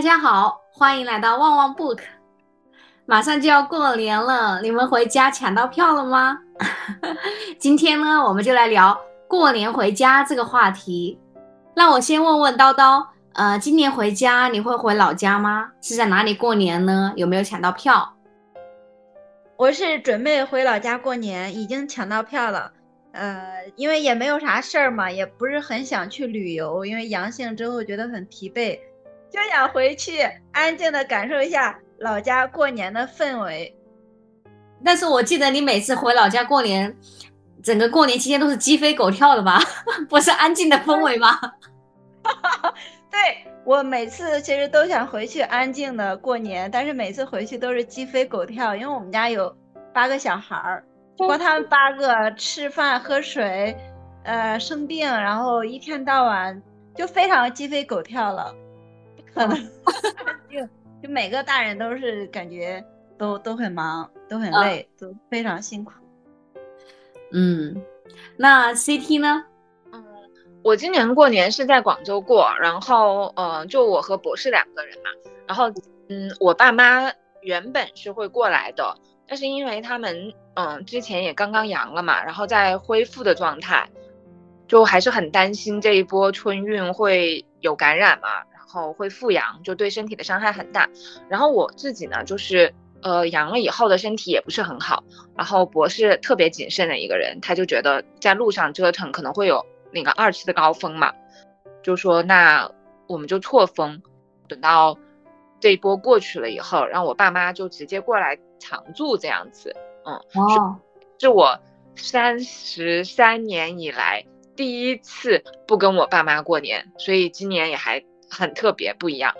大家好，欢迎来到旺旺 book。马上就要过年了，你们回家抢到票了吗？今天呢，我们就来聊过年回家这个话题。那我先问问叨叨，呃，今年回家你会回老家吗？是在哪里过年呢？有没有抢到票？我是准备回老家过年，已经抢到票了。呃，因为也没有啥事儿嘛，也不是很想去旅游，因为阳性之后觉得很疲惫，就想回去安静的感受一下老家过年的氛围。但是我记得你每次回老家过年，整个过年期间都是鸡飞狗跳的吧？不是安静的氛围吗？对我每次其实都想回去安静的过年，但是每次回去都是鸡飞狗跳，因为我们家有八个小孩儿。光他们八个吃饭喝水，呃，生病，然后一天到晚就非常鸡飞狗跳了，就 就每个大人都是感觉都都很忙，都很累，都非常辛苦。嗯，那 CT 呢？嗯，我今年过年是在广州过，然后呃，就我和博士两个人嘛，然后嗯，我爸妈原本是会过来的。但是因为他们，嗯，之前也刚刚阳了嘛，然后在恢复的状态，就还是很担心这一波春运会有感染嘛，然后会复阳，就对身体的伤害很大。然后我自己呢，就是呃阳了以后的身体也不是很好。然后博士特别谨慎的一个人，他就觉得在路上折腾可能会有那个二次的高峰嘛，就说那我们就错峰，等到。这一波过去了以后，让我爸妈就直接过来常住这样子，嗯，哦，是我三十三年以来第一次不跟我爸妈过年，所以今年也还很特别不一样。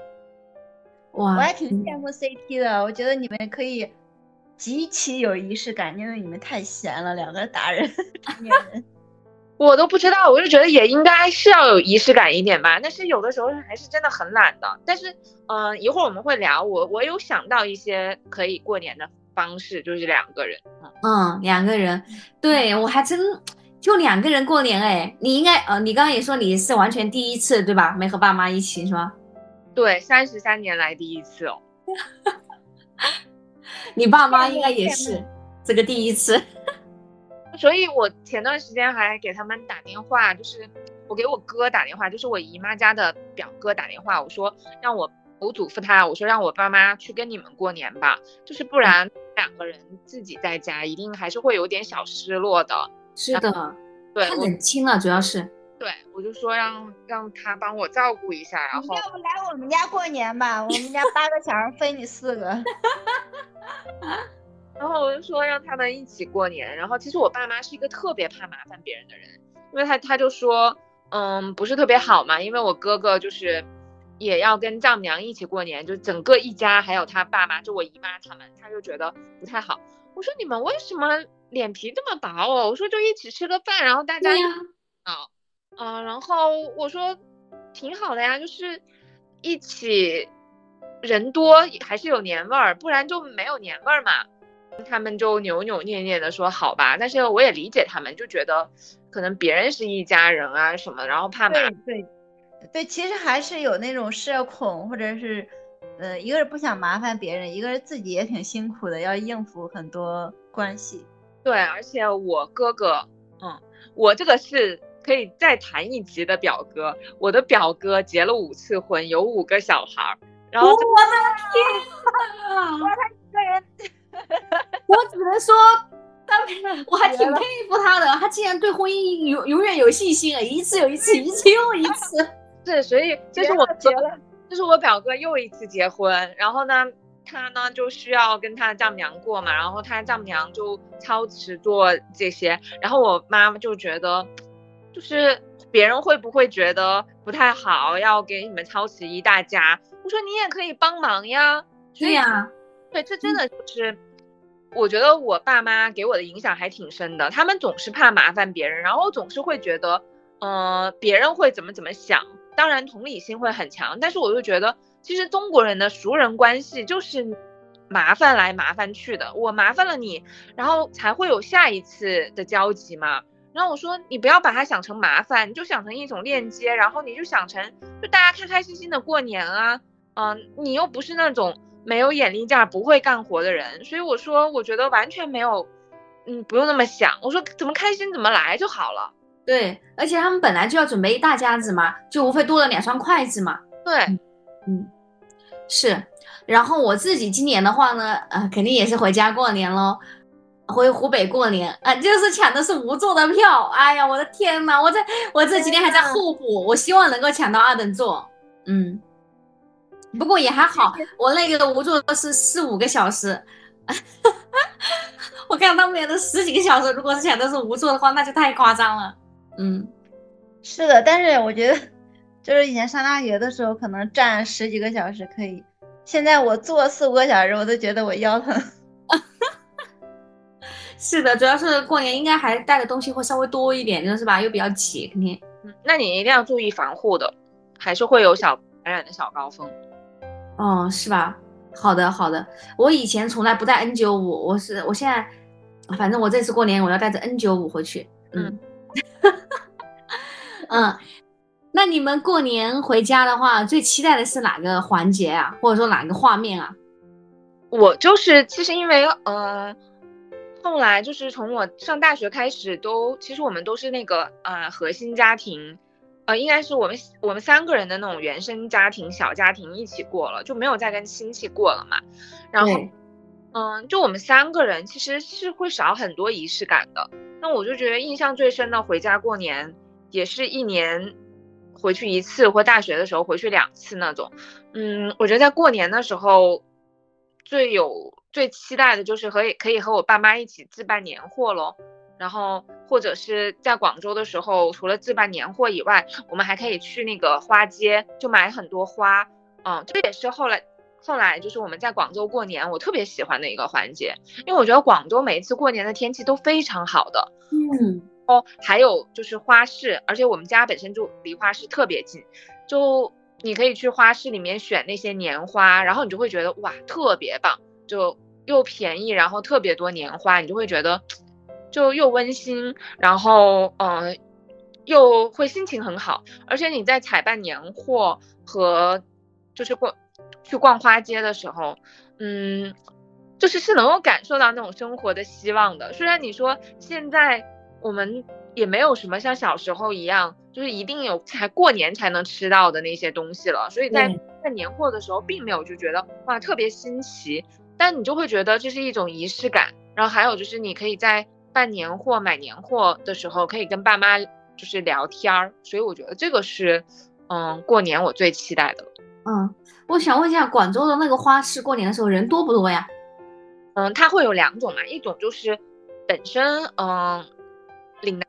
哇，我还挺羡慕 CT 的，我觉得你们可以极其有仪式感，因为你们太闲了，两个达 人。我都不知道，我就觉得也应该是要有仪式感一点吧。但是有的时候还是真的很懒的。但是，嗯，一会儿我们会聊。我我有想到一些可以过年的方式，就是两个人。嗯，两个人，对我还真就两个人过年哎。你应该，呃，你刚刚也说你是完全第一次对吧？没和爸妈一起是吗？对，三十三年来第一次哦。你爸妈应该也是这个第一次。所以，我前段时间还给他们打电话，就是我给我哥打电话，就是我姨妈家的表哥打电话，我说让我，我嘱咐他，我说让我爸妈去跟你们过年吧，就是不然两个人自己在家，一定还是会有点小失落的。是的，对，太冷清了，主要是。对，我就说让让他帮我照顾一下，然后。要不来我们家过年吧？我们家八个小孩分你四个。然后我就说让他们一起过年。然后其实我爸妈是一个特别怕麻烦别人的人，因为他他就说，嗯，不是特别好嘛。因为我哥哥就是也要跟丈母娘一起过年，就整个一家还有他爸妈，就我姨妈他们，他就觉得不太好。我说你们为什么脸皮这么薄哦？我说就一起吃个饭，然后大家啊，嗯，然后我说挺好的呀，就是一起人多还是有年味儿，不然就没有年味儿嘛。他们就扭扭捏捏的说好吧，但是我也理解他们，就觉得可能别人是一家人啊什么，然后怕麻烦。对对，其实还是有那种社恐，或者是，呃，一个是不想麻烦别人，一个是自己也挺辛苦的，要应付很多关系。对，而且我哥哥，嗯，我这个是可以再谈一集的表哥，我的表哥结了五次婚，有五个小孩，然后我的天，哇，他一个人。我只能说，我还挺佩服他的，他竟然对婚姻永永远有信心啊！一次又一次，一次又一次。是，所以这是我结了，这是我表哥又一次结婚。然后呢，他呢就需要跟他的丈母娘过嘛，然后他丈母娘就操持做这些。然后我妈妈就觉得，就是别人会不会觉得不太好，要给你们操持一大家？我说你也可以帮忙呀。对呀，对，这真的就是。我觉得我爸妈给我的影响还挺深的，他们总是怕麻烦别人，然后总是会觉得，呃，别人会怎么怎么想，当然同理心会很强，但是我就觉得，其实中国人的熟人关系就是麻烦来麻烦去的，我麻烦了你，然后才会有下一次的交集嘛。然后我说，你不要把它想成麻烦，你就想成一种链接，然后你就想成就大家开开心心的过年啊。嗯，你又不是那种没有眼力见儿、不会干活的人，所以我说，我觉得完全没有，嗯，不用那么想。我说怎么开心怎么来就好了。对，而且他们本来就要准备一大家子嘛，就无非多了两双筷子嘛。对，嗯，是。然后我自己今年的话呢，呃，肯定也是回家过年喽，回湖北过年啊，就是抢的是无座的票。哎呀，我的天呐，我在我这几天还在候补，我希望能够抢到二等座。嗯，不过也还好，我那个无座是四五个小时，我看他们演的十几个小时，如果是抢的是无座的话，那就太夸张了。嗯，是的，但是我觉得，就是以前上大学的时候，可能站十几个小时可以，现在我坐四五个小时，我都觉得我腰疼。是的，主要是过年应该还带的东西会稍微多一点，就是吧？又比较挤，肯定。嗯，那你一定要注意防护的，还是会有小感染的小高峰。哦，是吧？好的，好的。我以前从来不带 N 九五，我是我现在，反正我这次过年我要带着 N 九五回去。嗯。嗯，那你们过年回家的话，最期待的是哪个环节啊？或者说哪个画面啊？我就是，其实因为呃，后来就是从我上大学开始，都其实我们都是那个呃核心家庭，呃，应该是我们我们三个人的那种原生家庭小家庭一起过了，就没有再跟亲戚过了嘛。然后，嗯，就我们三个人其实是会少很多仪式感的。那我就觉得印象最深的回家过年，也是一年回去一次，或大学的时候回去两次那种。嗯，我觉得在过年的时候，最有最期待的就是和可以和我爸妈一起置办年货喽。然后或者是在广州的时候，除了置办年货以外，我们还可以去那个花街，就买很多花。嗯，这也是后来。后来就是我们在广州过年，我特别喜欢的一个环节，因为我觉得广州每一次过年的天气都非常好的。嗯，还有就是花市，而且我们家本身就离花市特别近，就你可以去花市里面选那些年花，然后你就会觉得哇，特别棒，就又便宜，然后特别多年花，你就会觉得就又温馨，然后嗯，又会心情很好，而且你在采办年货和就是过。去逛花街的时候，嗯，就是是能够感受到那种生活的希望的。虽然你说现在我们也没有什么像小时候一样，就是一定有才过年才能吃到的那些东西了，所以在在年货的时候，并没有就觉得哇特别新奇，但你就会觉得这是一种仪式感。然后还有就是你可以在办年货、买年货的时候，可以跟爸妈就是聊天儿，所以我觉得这个是嗯过年我最期待的。嗯。我想问一下，广州的那个花市过年的时候人多不多呀？嗯，它会有两种嘛，一种就是本身嗯，岭南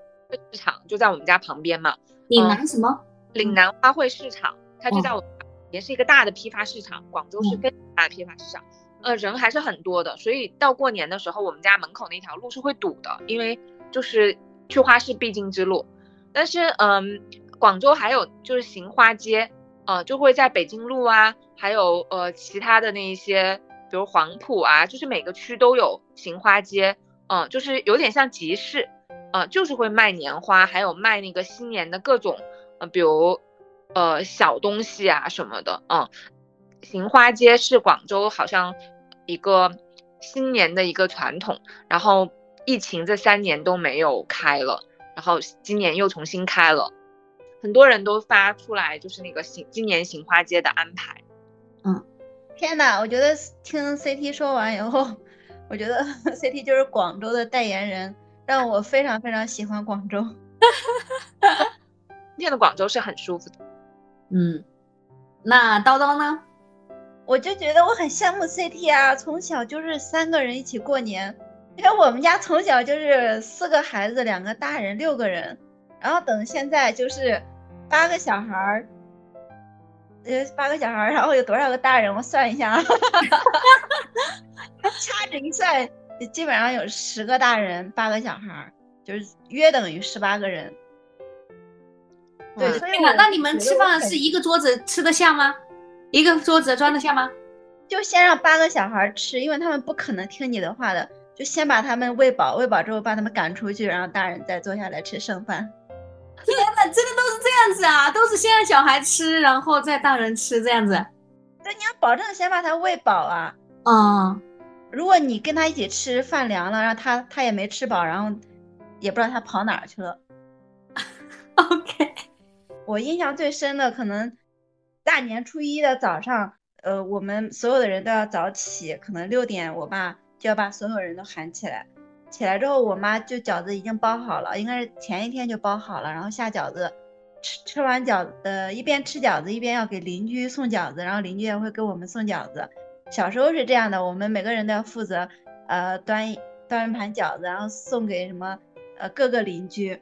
市场就在我们家旁边嘛。岭南什么？岭南花卉市场，它就在我，也是一个大的批发市场。广州是更大的批发市场，呃，人还是很多的，所以到过年的时候，我们家门口那条路是会堵的，因为就是去花市必经之路。但是嗯，广州还有就是行花街。呃，就会在北京路啊，还有呃其他的那一些，比如黄埔啊，就是每个区都有行花街，嗯，就是有点像集市，呃，就是会卖年花，还有卖那个新年的各种，呃，比如呃小东西啊什么的，嗯，行花街是广州好像一个新年的一个传统，然后疫情这三年都没有开了，然后今年又重新开了。很多人都发出来，就是那个行今年行花街的安排。嗯，天哪，我觉得听 CT 说完以后，我觉得 CT 就是广州的代言人，让我非常非常喜欢广州。今天的广州是很舒服的。嗯，那叨叨呢？我就觉得我很羡慕 CT 啊，从小就是三个人一起过年，因为我们家从小就是四个孩子，两个大人，六个人，然后等现在就是。八个小孩儿，呃，八个小孩儿，然后有多少个大人？我算一下啊，掐指一算，基本上有十个大人，八个小孩儿，就是约等于十八个人。对，所以那你们吃饭是一个桌子吃得下吗？一个桌子装得下吗？就先让八个小孩吃，因为他们不可能听你的话的，就先把他们喂饱，喂饱之后把他们赶出去，然后大人再坐下来吃剩饭。天呐，真的都是这样子啊！都是先让小孩吃，然后再大人吃这样子。但你要保证先把他喂饱啊。嗯，如果你跟他一起吃饭凉了，然后他他也没吃饱，然后也不知道他跑哪儿去了。OK，我印象最深的可能大年初一的早上，呃，我们所有的人都要早起，可能六点，我爸就要把所有人都喊起来。起来之后，我妈就饺子已经包好了，应该是前一天就包好了，然后下饺子，吃吃完饺子，呃，一边吃饺子一边要给邻居送饺子，然后邻居也会给我们送饺子。小时候是这样的，我们每个人都要负责，呃，端端一盘饺子，然后送给什么，呃，各个邻居。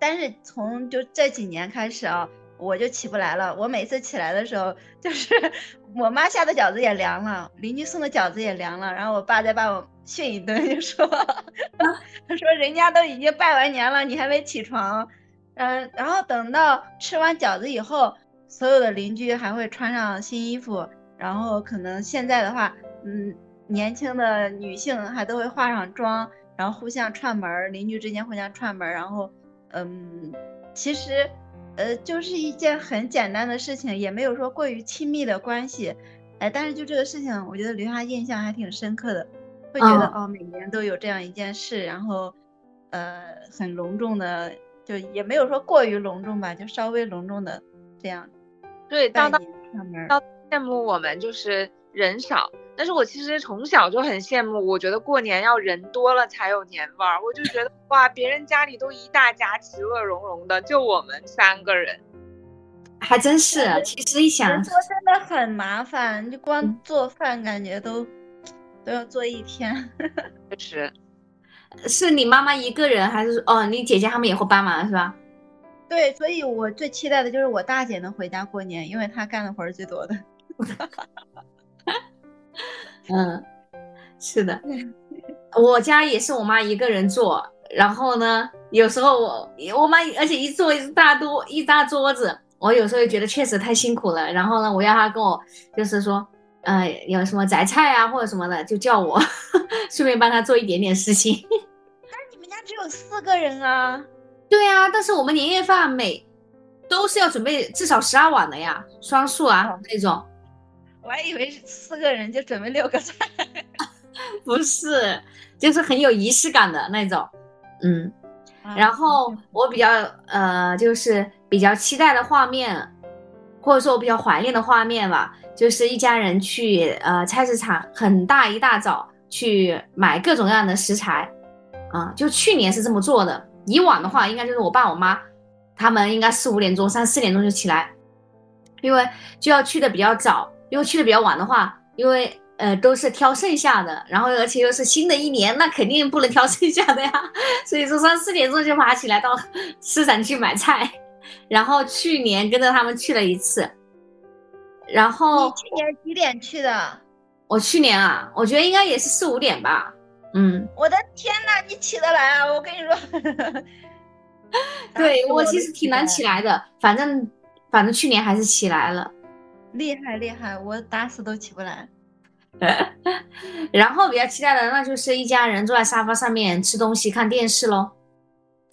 但是从就这几年开始啊，我就起不来了。我每次起来的时候，就是 我妈下的饺子也凉了，邻居送的饺子也凉了，然后我爸再把我训一顿，就说 他说人家都已经拜完年了，你还没起床。嗯，然后等到吃完饺子以后，所有的邻居还会穿上新衣服，然后可能现在的话，嗯，年轻的女性还都会化上妆，然后互相串门儿，邻居之间互相串门儿，然后。嗯，其实，呃，就是一件很简单的事情，也没有说过于亲密的关系，哎，但是就这个事情，我觉得留下印象还挺深刻的，会觉得、嗯哦，每年都有这样一件事，然后，呃，很隆重的，就也没有说过于隆重吧，就稍微隆重的这样对，拜当当年串门儿。当羡慕我们就是人少，但是我其实从小就很羡慕，我觉得过年要人多了才有年味儿，我就觉得哇，别人家里都一大家其乐融融的，就我们三个人。还真是。其实一想人，多真的很麻烦，就光嗯做饭感觉都都要做一天。确实，是你妈妈一个人，还是哦，你姐姐他们也会帮忙是吧？对，所以我最期待的就是我大姐能回家过年，因为她干的活儿最多的。嗯，是的，我家也是我妈一个人做，然后呢，有时候我我妈而且一做一大多一大桌子，我有时候也觉得确实太辛苦了，然后呢，我要她跟我就是说，呃，有什么择菜啊或者什么的，就叫我 顺便帮她做一点点事情。但是你们家只有四个人啊？对啊，但是我们年夜饭每都是要准备至少十二碗的呀，双数啊哦那种。我还以为是四个人就准备六个菜。不是，就是很有仪式感的那种，嗯。然后我比较呃，就是比较期待的画面，或者说我比较怀念的画面吧，就是一家人去呃菜市场，很大一大早去买各种各样的食材，啊、就去年是这么做的。以往的话，应该就是我爸我妈他们应该四五点钟、三四点钟就起来，因为就要去的比较早，因为去的比较晚的话，因为呃都是挑剩下的，然后而且又是新的一年，那肯定不能挑剩下的呀，所以说三四点钟就爬起来到市场去买菜，然后去年跟着他们去了一次，然后你去年几点去的？我去年啊，我觉得应该也是四五点吧，嗯，我的天呐，你起得来啊！我跟你说，对我其实挺难起。来的，反正反正去年还是起来了。厉害厉害，我打死都起不来。然后比较期待的那就是一家人坐在沙发上面吃东西、看电视喽，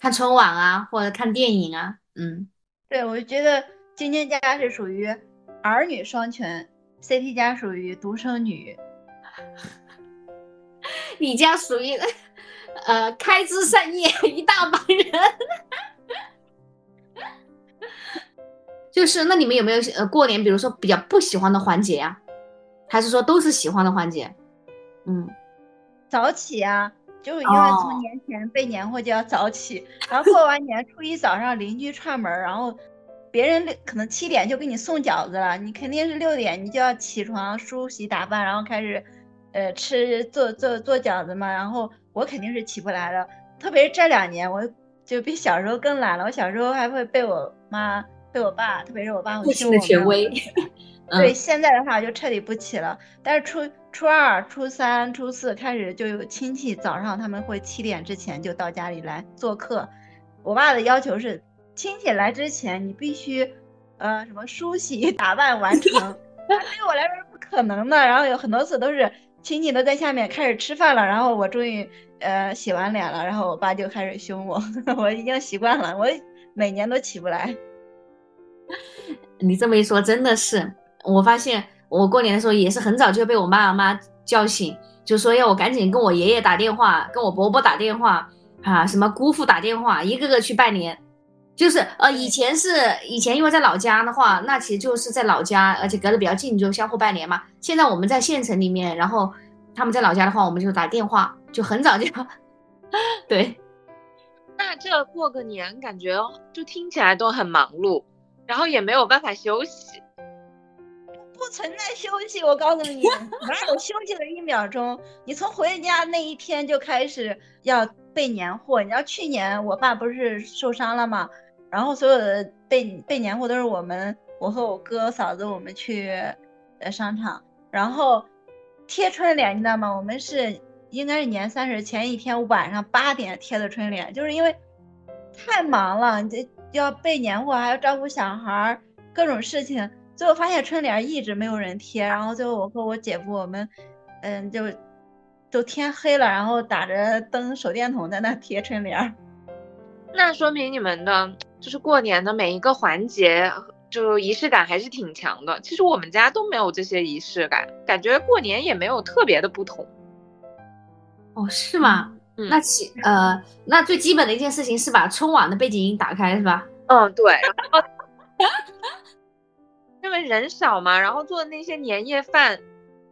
看春晚啊，或者看电影啊。嗯，对，我就觉得晶晶家是属于儿女双全，CT 家属于独生女。你家属于呃开枝散叶一大帮人。就是那你们有没有呃过年，比如说比较不喜欢的环节呀、还是说都是喜欢的环节？嗯，早起啊，就是因为哦。从年前备年货就要早起，然后过完年初一早上邻居串门儿，然后别人六可能七点就给你送饺子了，你肯定是六点你就要起床梳洗打扮，然后开始呃吃做做做饺子嘛，然后我肯定是起不来的，特别是这两年我就比小时候更懒了，我小时候还会被我妈被我爸，特别是我爸我们权威。对，嗯现在的话就彻底不起了。但是初初二、初三、初四开始就有亲戚早上他们会七点之前就到家里来做客。我爸的要求是，亲戚来之前你必须，呃，什么梳洗 打扮完成。那对我来说是不可能的。然后有很多次都是亲戚都在下面开始吃饭了，然后我终于呃洗完脸了，然后我爸就开始凶我，我已经习惯了，我每年都起不来。你这么一说，真的是，我发现我过年的时候也是很早就被我爸妈叫醒，就说要我赶紧跟我爷爷打电话，跟我伯伯打电话啊，什么姑父打电话，一个个去拜年。就是呃，以前是以前因为在老家的话，那其实就是在老家，而且隔得比较近，就相互拜年嘛。现在我们在县城里面，然后他们在老家的话，我们就打电话，就很早就 对。那这过个年，感觉就听起来都很忙碌，然后也没有办法休息。不存在休息，我告诉你，哪有休息的一秒钟？你从回家那一天就开始要备年货。你知道去年我爸不是受伤了吗？然后所有的备备年货都是我们，我和我哥嫂子我们去呃商场，然后贴春联，你知道吗？我们是应该是年三十前一天晚上八点贴的春联，就是因为太忙了，这要备年货，还要照顾小孩，各种事情。最后发现春联一直没有人贴，然后最后我和我姐夫我们，嗯，就都天黑了，然后打着灯手电筒在那贴春联。那说明你们的就是过年的每一个环节，就仪式感还是挺强的。其实我们家都没有这些仪式感，感觉过年也没有特别的不同。哦，是吗？嗯，那其呃，那最基本的一件事情是把春晚的背景音打开，是吧？嗯，对。因为人少嘛，然后做的那些年夜饭，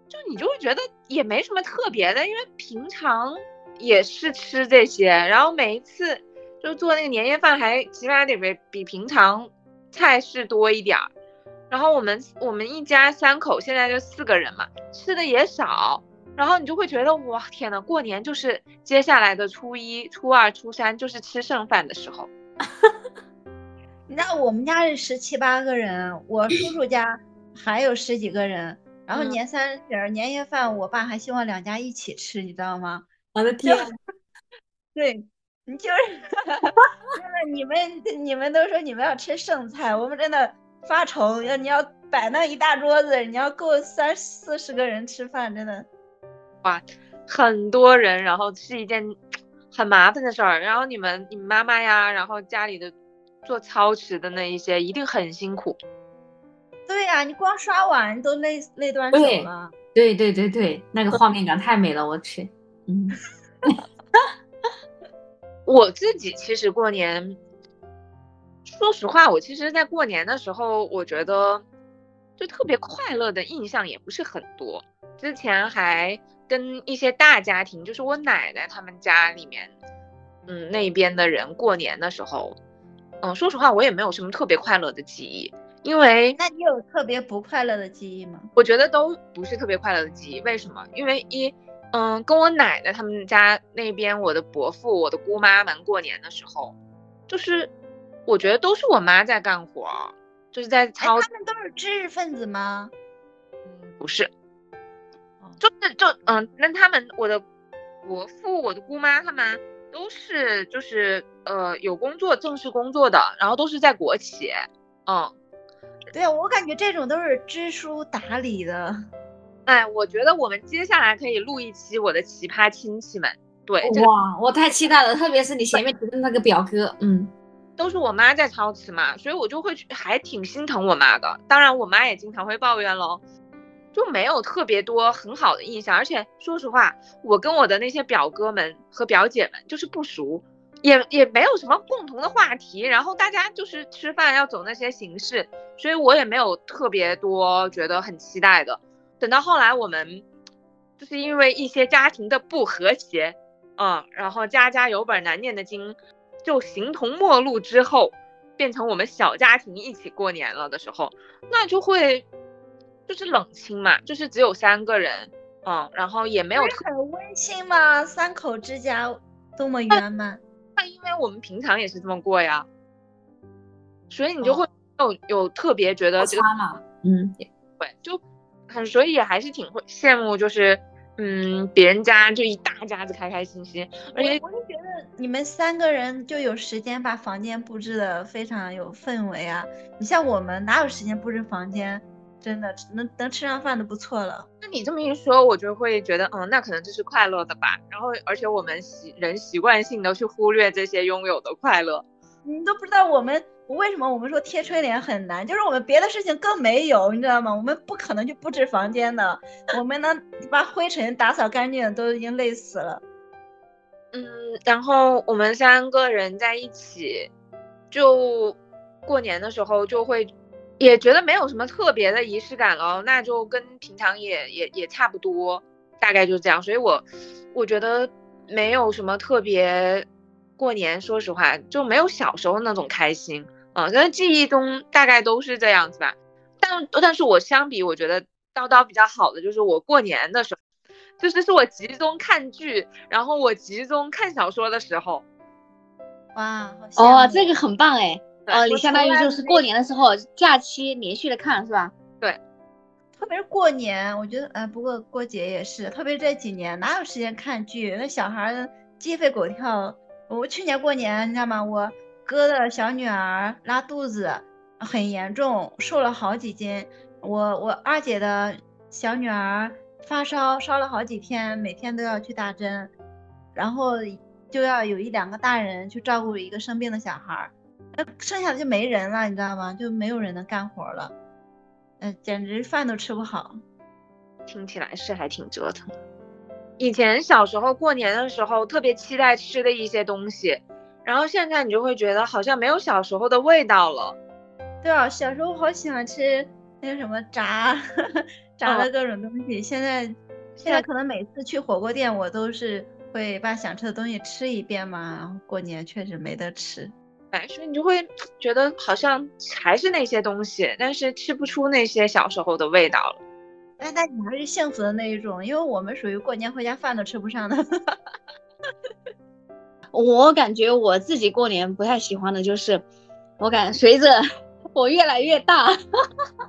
就你就会觉得也没什么特别的，因为平常也是吃这些，然后每一次就做那个年夜饭还起码得比比平常菜式多一点儿，然后我们我们一家三口现在就四个人嘛，吃的也少，然后你就会觉得哇天呐，过年就是接下来的初一、初二、初三就是吃剩饭的时候。你知道我们家是十七八个人，我叔叔家 还有十几个人，然后年三十年夜饭，我爸还希望两家一起吃，你知道吗？我的天！对，你就是，真的，你们你们都说你们要吃剩菜，我们真的发愁，要你要摆那一大桌子，你要够三四十个人吃饭，真的，哇，很多人，然后是一件很麻烦的事儿，然后你们你妈妈呀，然后家里的。做操持的那一些一定很辛苦，对呀，你光刷碗都累累断手了。对对对对，那个画面感太美了，我去。嗯，我自己其实过年，说实话，我其实，在过年的时候，我觉得就特别快乐的印象也不是很多。之前还跟一些大家庭，就是我奶奶他们家里面，嗯，那边的人过年的时候。嗯，说实话，我也没有什么特别快乐的记忆，因为那你有特别不快乐的记忆吗？我觉得都不是特别快乐的记忆。为什么？因为一，嗯，跟我奶奶他们家那边，我的伯父、我的姑妈们过年的时候，就是我觉得都是我妈在干活，就是在操。他们都是知识分子吗？嗯，不是，就是就嗯，那他们我的伯父、我的姑妈他们。都是就是呃有工作正式工作的，然后都是在国企，嗯，对啊，我感觉这种都是知书达理的。哎，我觉得我们接下来可以录一期我的奇葩亲戚们。对，哇，我太期待了，特别是你前面提的那个表哥，嗯，都是我妈在操持嘛，所以我就会还挺心疼我妈的。当然，我妈也经常会抱怨喽。就没有特别多很好的印象，而且说实话，我跟我的那些表哥们和表姐们就是不熟，也也没有什么共同的话题，然后大家就是吃饭要走那些形式，所以我也没有特别多觉得很期待的。等到后来我们就是因为一些家庭的不和谐，嗯，然后家家有本难念的经，就形同陌路之后，变成我们小家庭一起过年了的时候，那就会。就是冷清嘛，就是只有三个人，嗯，然后也没有很温馨吗？三口之家多么圆满。那因为我们平常也是这么过呀，所以你就会有有特别觉得这个嘛，嗯，对，就很所以还是挺会羡慕，就是嗯，别人家就一大家子开开心心，而且我就觉得你们三个人就有时间把房间布置的非常有氛围啊。你像我们哪有时间布置房间？真的能能吃上饭都不错了。那你这么一说，我就会觉得，嗯，那可能就是快乐的吧。然后，而且我们习人习惯性的去忽略这些拥有的快乐。你都不知道我们为什么我们说贴春联很难？就是我们别的事情更没有，你知道吗？我们不可能去布置房间的，我们能把灰尘打扫干净都已经累死了。嗯，然后我们三个人在一起，就过年的时候就会也觉得没有什么特别的仪式感了，那就跟平常也也也差不多，大概就是这样。所以我我觉得没有什么特别。过年说实话就没有小时候那种开心。啊，但是记忆中大概都是这样子吧。但但是我相比，我觉得叨叨比较好的就是我过年的时候，就是是我集中看剧，然后我集中看小说的时候。哇，哦，这个很棒哎。哦，你相当于就是过年的时候假期连续的看是吧？对。特别是过年，我觉得，哎，不过过节也是，特别这几年哪有时间看剧？那小孩鸡飞狗跳。我去年过年，你知道吗？我。哥的小女儿拉肚子很严重，瘦了好几斤。我我二姐的小女儿发烧，烧了好几天，每天都要去打针，然后就要有一两个大人去照顾一个生病的小孩，那剩下的就没人了，你知道吗？就没有人能干活了，嗯，简直饭都吃不好。听起来是还挺折腾。以前小时候过年的时候，特别期待吃的一些东西。然后现在你就会觉得好像没有小时候的味道了。对啊，小时候好喜欢吃那个什么炸 炸的各种东西。现在现在可能每次去火锅店，我都是会把想吃的东西吃一遍嘛。然后过年确实没得吃，哎，所以你就会 觉得好像还是那些东西，但是吃不出那些小时候的味道了。但但你还是幸福的那一种，因为我们属于过年回家饭都吃不上的。我感觉我自己过年不太喜欢的就是，我感随着 我越来越大，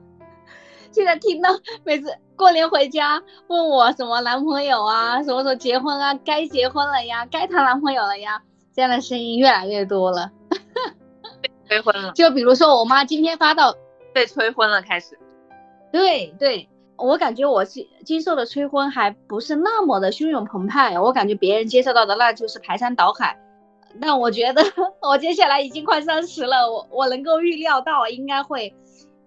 现在听到每次过年回家问我什么男朋友啊，什么时候结婚啊，该结婚了呀，该谈男朋友了呀，这样的声音越来越多了。被催婚了。就比如说我妈今天发到被催婚了开始。对对。我感觉我经经受的催婚还不是那么的汹涌澎湃，我感觉别人接受到的那就是排山倒海。但我觉得 我接下来已经快三十了，我我能够预料到应该会，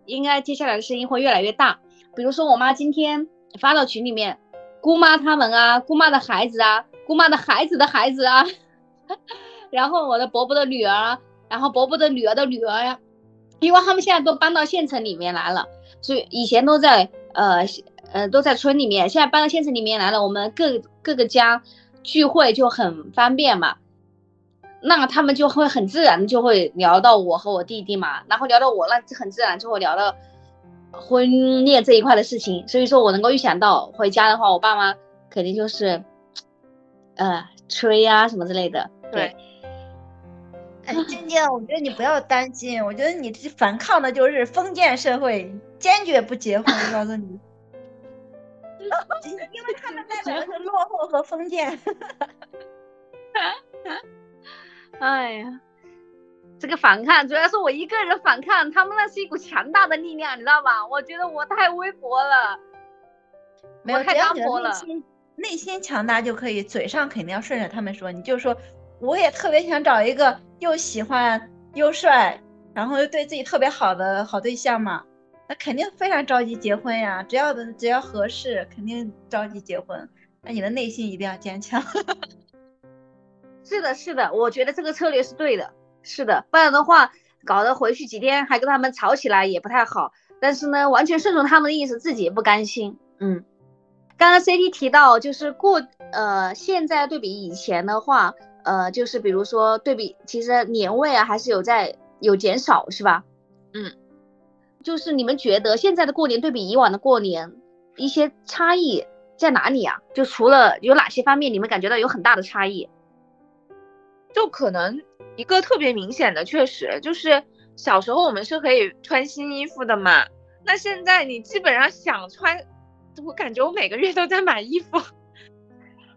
应该接下来的声音会越来越大。比如说我妈今天发到群里面，姑妈他们啊，姑妈的孩子啊，姑妈的孩子的孩子啊，然后我的伯伯的女儿，然后伯伯的女儿的女儿呀，因为他们现在都搬到县城里面来了，所以以前都在。呃呃，都在村里面，现在搬到县城里面来了。我们各各个家聚会就很方便嘛，那他们就会很自然就会聊到我和我弟弟嘛，然后聊到我，那很自然就会聊到婚恋这一块的事情。所以说我能够预想到回家的话，我爸妈肯定就是呃催呀什么之类的。对，哎，静静，我觉得你不要担心，我觉得你反抗的就是封建社会。坚决不结婚，我告诉你，因为他们代表的是落后和封建。哎呀，这个反抗主要是我一个人反抗，他们那是一股强大的力量，你知道吧？我觉得我太微薄了，没有太单薄了。内心内心强大就可以，嘴上肯定要顺着他们说。你就说，我也特别想找一个又喜欢又帅，然后又对自己特别好的好对象嘛。那肯定非常着急结婚呀，只要的只要合适，肯定着急结婚。那你的内心一定要坚强。是的，是的，我觉得这个策略是对的。是的，不然的话，搞得回去几天还跟他们吵起来也不太好。但是呢，完全顺从他们的意思，自己也不甘心。嗯，刚刚 C D 提到，就是过呃，现在对比以前的话，呃，就是比如说对比，其实年味啊还是有在有减少，是吧？嗯。就是你们觉得现在的过年对比以往的过年，一些差异在哪里啊？就除了有哪些方面你们感觉到有很大的差异？就可能一个特别明显的，确实就是小时候我们是可以穿新衣服的嘛。那现在你基本上想穿，我感觉我每个月都在买衣服，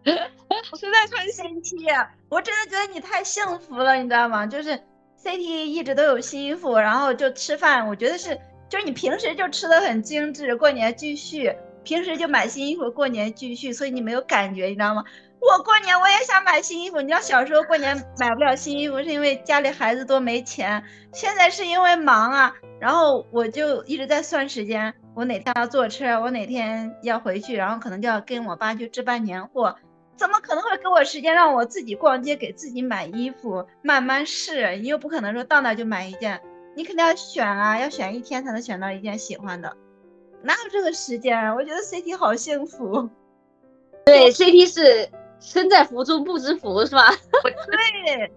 我是在穿新 T。我真的觉得你太幸福了，你知道吗？就是 CT 一直都有新衣服，然后就吃饭，我觉得是。就是你平时就吃的很精致，过年继续，平时就买新衣服，过年继续，所以你没有感觉，你知道吗？我过年我也想买新衣服，你知道小时候过年买不了新衣服是因为家里孩子多没钱，现在是因为忙啊，然后我就一直在算时间，我哪天要坐车，我哪天要回去，然后可能就要跟我爸去置办年货，怎么可能会给我时间让我自己逛街给自己买衣服，慢慢试，你又不可能说到那就买一件，你肯定要选啊，要选一天才能选到一件喜欢的，哪有这个时间啊？我觉得 CT 好幸福。对，CT 是身在福中不知福，是吧？我 对，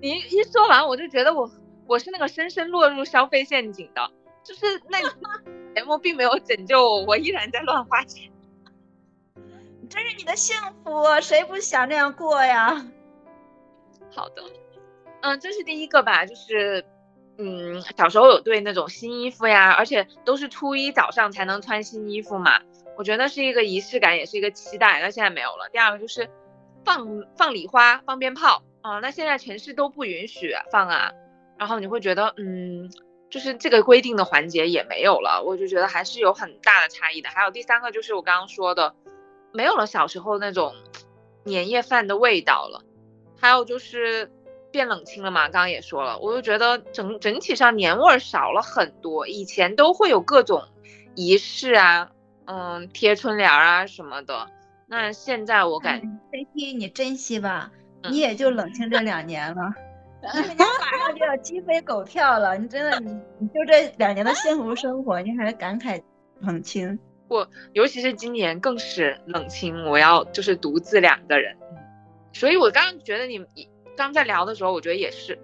你一说完，我就觉得我我是那个深深落入消费陷阱的，就是那节目并没有拯救我，我依然在乱花钱。这是你的幸福，谁不想这样过呀？好的，嗯，这是第一个吧，就是嗯，小时候有对那种新衣服呀，而且都是初一早上才能穿新衣服嘛。我觉得是一个仪式感，也是一个期待。那现在没有了。第二个就是放放礼花、放鞭炮啊。那现在城市都不允许放啊。然后你会觉得，嗯，就是这个规定的环节也没有了。我就觉得还是有很大的差异的。还有第三个就是我刚刚说的，没有了小时候那种年夜饭的味道了。还有就是变冷清了嘛，刚刚也说了，我就觉得整整体上年味儿少了很多。以前都会有各种仪式啊。嗯，贴春联啊什么的，那现在我感觉 CT 你珍惜吧，你也就冷清这两年了，你马上就要鸡飞狗跳了，你真的你你就这两年的幸福生活，你还感慨冷清。我尤其是今年更是冷清，我要就是独自两个人，所以我刚刚觉得你刚在聊的时候，我觉得也是，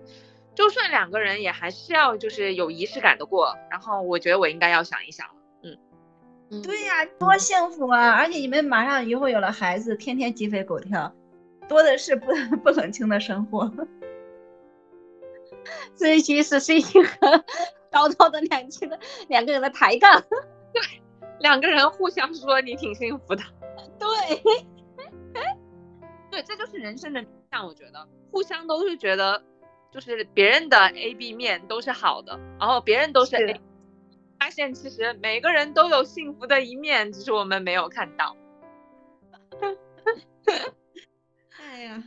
就算两个人也还是要就是有仪式感的过，然后我觉得我应该要想一想。嗯对呀，多幸福啊！而且你们马上以后有了孩子，天天鸡飞狗跳，多的是不 不冷清的生活。这一期是 C T 和叨叨的两期的两个人的抬杠，对，两个人互相说你挺幸福的，对，对，这就是人生的像我觉得互相都是觉得，就是别人的 A B 面都是好的，然后别人都是 A。发现其实每个人都有幸福的一面，只是我们没有看到。哎呀，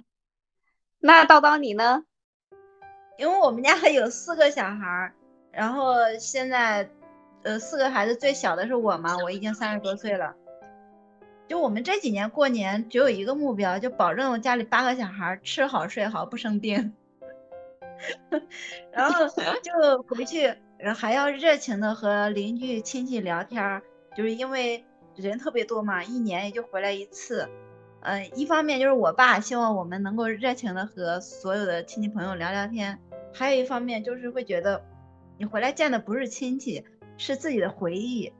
那叨叨你呢？因为我们家还有四个小孩儿，然后现在，呃，四个孩子最小的是我嘛，我已经三十多岁了。就我们这几年过年只有一个目标，就保证家里八个小孩吃好睡好不生病。然后 就回去。然后还要热情的和邻居亲戚聊天儿，就是因为人特别多嘛，一年也就回来一次。嗯，一方面就是我爸希望我们能够热情的和所有的亲戚朋友聊聊天，还有一方面就是会觉得你回来见的不是亲戚，是自己的回忆。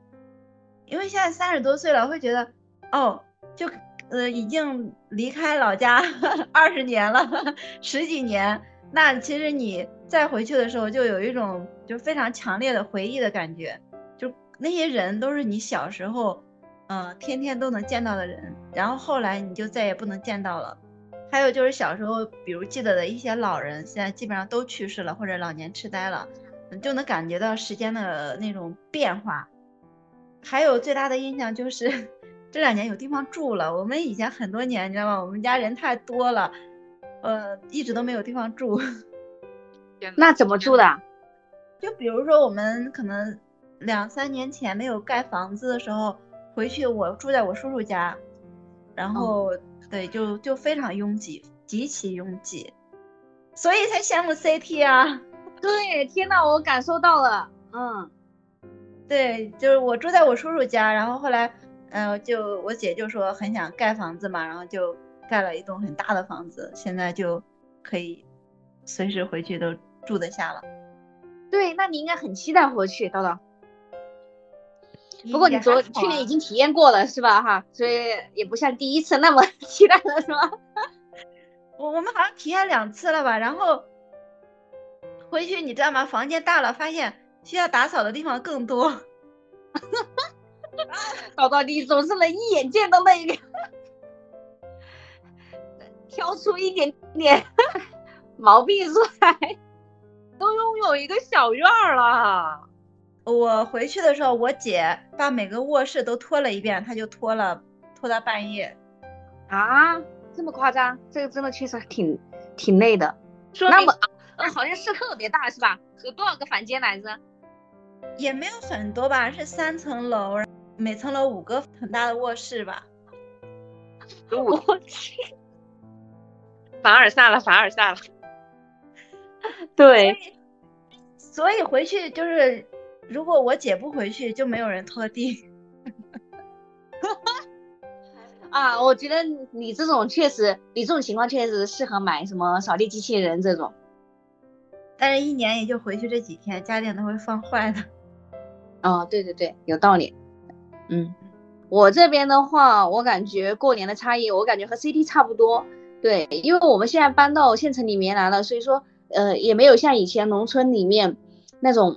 因为现在三十多岁了，会觉得哦，就呃已经离开老家 二十年了，十几年。那其实你再回去的时候，就有一种就非常强烈的回忆的感觉，就那些人都是你小时候，嗯，天天都能见到的人，然后后来你就再也不能见到了。还有就是小时候，比如记得的一些老人，现在基本上都去世了或者老年痴呆了，就能感觉到时间的那种变化。还有最大的印象就是 这两年有地方住了，我们以前很多年，你知道吗？我们家人太多了。呃，一直都没有地方住，那怎么住的？就比如说我们可能两三年前没有盖房子的时候，回去我住在我叔叔家，然后对，就就非常拥挤，极其拥挤，所以才羡慕 CT 啊。对，天呐，我感受到了，嗯，对，就是我住在我叔叔家，然后后来，嗯，就我姐就说很想盖房子嘛，然后就。盖了一栋很大的房子，现在就可以随时回去都住得下了。对，那你应该很期待回去，叨叨。不过你昨去年已经体验过了是吧？哈，所以也不像第一次那么 期待了是吧？我我们好像体验两次了吧？然后回去你知道吗？房间大了，发现需要打扫的地方更多。叨叨，你总是能一眼见到那一个。挑出一点点毛病出来，都拥有一个小院儿了。我回去的时候，我姐把每个卧室都拖了一遍，她就拖了拖到半夜。啊，这么夸张？这个真的确实挺挺累的。说那么，呃，好像是特别大是吧？有多少个房间来着？也没有很多吧，是三层楼，每层楼五个很大的卧室吧。我去，凡尔赛了，凡尔赛了。对，所以回去就是，如果我姐不回去，就没有人拖地。啊，我觉得你这种确实，你这种情况确实适合买什么扫地机器人这种。但是，一年也就回去这几天，家电都会放坏的。哦，对对对，有道理。嗯，我这边的话，我感觉过年的差异，我感觉和 CT 差不多。对，因为我们现在搬到县城里面来了，所以说，呃，也没有像以前农村里面那种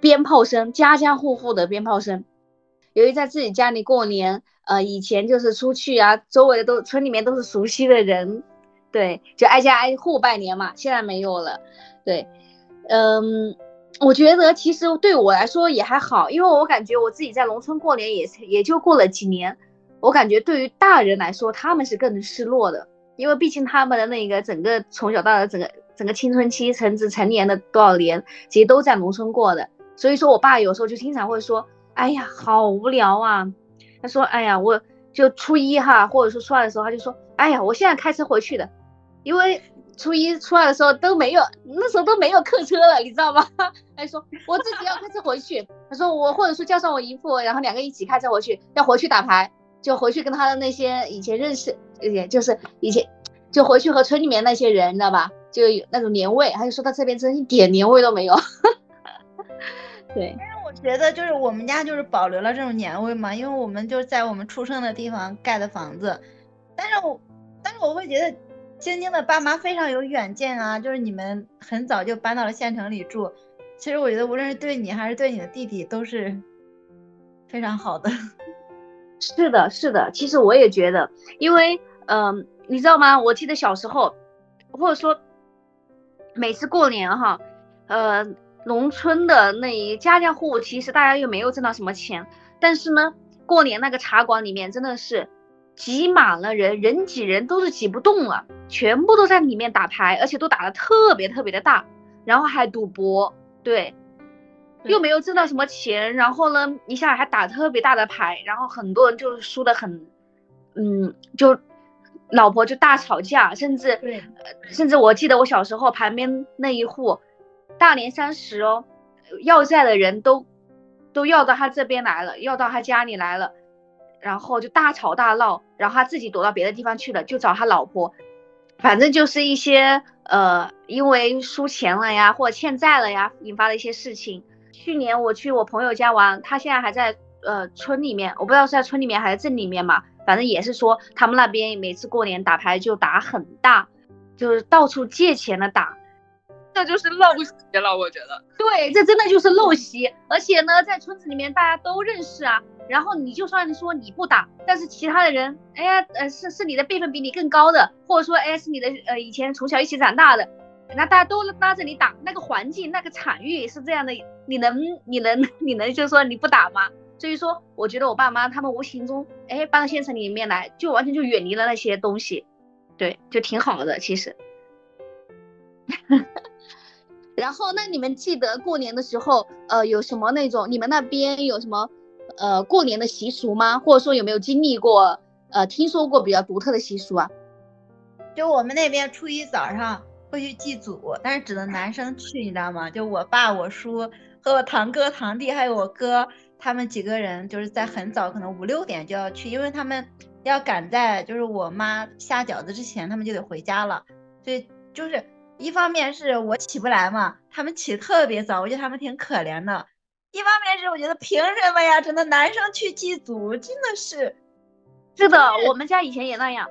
鞭炮声，家家户户的鞭炮声。由于在自己家里过年，呃，以前就是出去啊，周围的都村里面都是熟悉的人，对，就挨家挨户拜年嘛。现在没有了，对，嗯。我觉得其实对我来说也还好，因为我感觉我自己在农村过年也也就过了几年，我感觉对于大人来说他们是更失落的，因为毕竟他们的那个整个从小到大整个整个青春期甚至成年的多少年，其实都在农村过的。所以说我爸有时候就经常会说：“哎呀，好无聊啊。”他说：“哎呀，我就初一哈，或者说初二的时候，他就说：‘哎呀，我现在开车回去的，因为。’”初一、初二的时候都没有，那时候都没有客车了，你知道吗？他说我自己要开车回去。他说我或者说叫上我姨父，然后两个一起开车回去，要回去打牌，就回去跟他的那些以前认识，也就是以前就回去和村里面那些人，你知道吧？就有那种年味。他就说他这边真一点年味都没有。对，但是我觉得就是我们家就是保留了这种年味嘛，因为我们就是在我们出生的地方盖的房子，但是我但是我会觉得。晶晶的爸妈非常有远见啊，就是你们很早就搬到了县城里住。其实我觉得，无论是对你还是对你的弟弟，都是非常好的。是的，是的。其实我也觉得，因为，嗯、呃，你知道吗？我记得小时候，或者说每次过年哈，呃，农村的那一家家户户，其实大家又没有挣到什么钱，但是呢，过年那个茶馆里面真的是。挤满了人，人挤人都是挤不动了，全部都在里面打牌，而且都打得特别特别的大，然后还赌博，对，又没有挣到什么钱，然后呢，一下还打特别大的牌，然后很多人就输得很，嗯，就老婆就大吵架，甚至，甚至我记得我小时候旁边那一户，大年三十哦，要债的人都都要到他这边来了，要到他家里来了。然后就大吵大闹，然后他自己躲到别的地方去了，就找他老婆，反正就是一些呃，因为输钱了呀，或者欠债了呀，引发的一些事情。去年我去我朋友家玩，他现在还在呃村里面，我不知道是在村里面还是镇里面嘛，反正也是说他们那边每次过年打牌就打很大，就是到处借钱的打，这就是陋习了，我觉得。对，这真的就是陋习，而且呢，在村子里面大家都认识啊。然后你就算说你不打，但是其他的人，哎呀，呃，是是你的辈分比你更高的，或者说，哎，是你的呃以前从小一起长大的，那大家都拉着你打，那个环境那个场域是这样的，你能你能你能就说你不打吗？所以说，我觉得我爸妈他们无形中，哎，搬到县城里面来，就完全就远离了那些东西，对，就挺好的其实。然后，那你们记得过年的时候，呃，有什么那种你们那边有什么？呃，过年的习俗吗？或者说有没有经历过？呃，听说过比较独特的习俗啊？就我们那边初一早上会去祭祖，但是只能男生去，你知道吗？就我爸、我叔和我堂哥、堂弟还有我哥，他们几个人就是在很早，可能五六点就要去，因为他们要赶在就是我妈下饺子之前，他们就得回家了。所以就是一方面是我起不来嘛，他们起特别早，我觉得他们挺可怜的。一方面是我觉得凭什么呀？真的男生去祭祖真的是，是的，我们家以前也那样。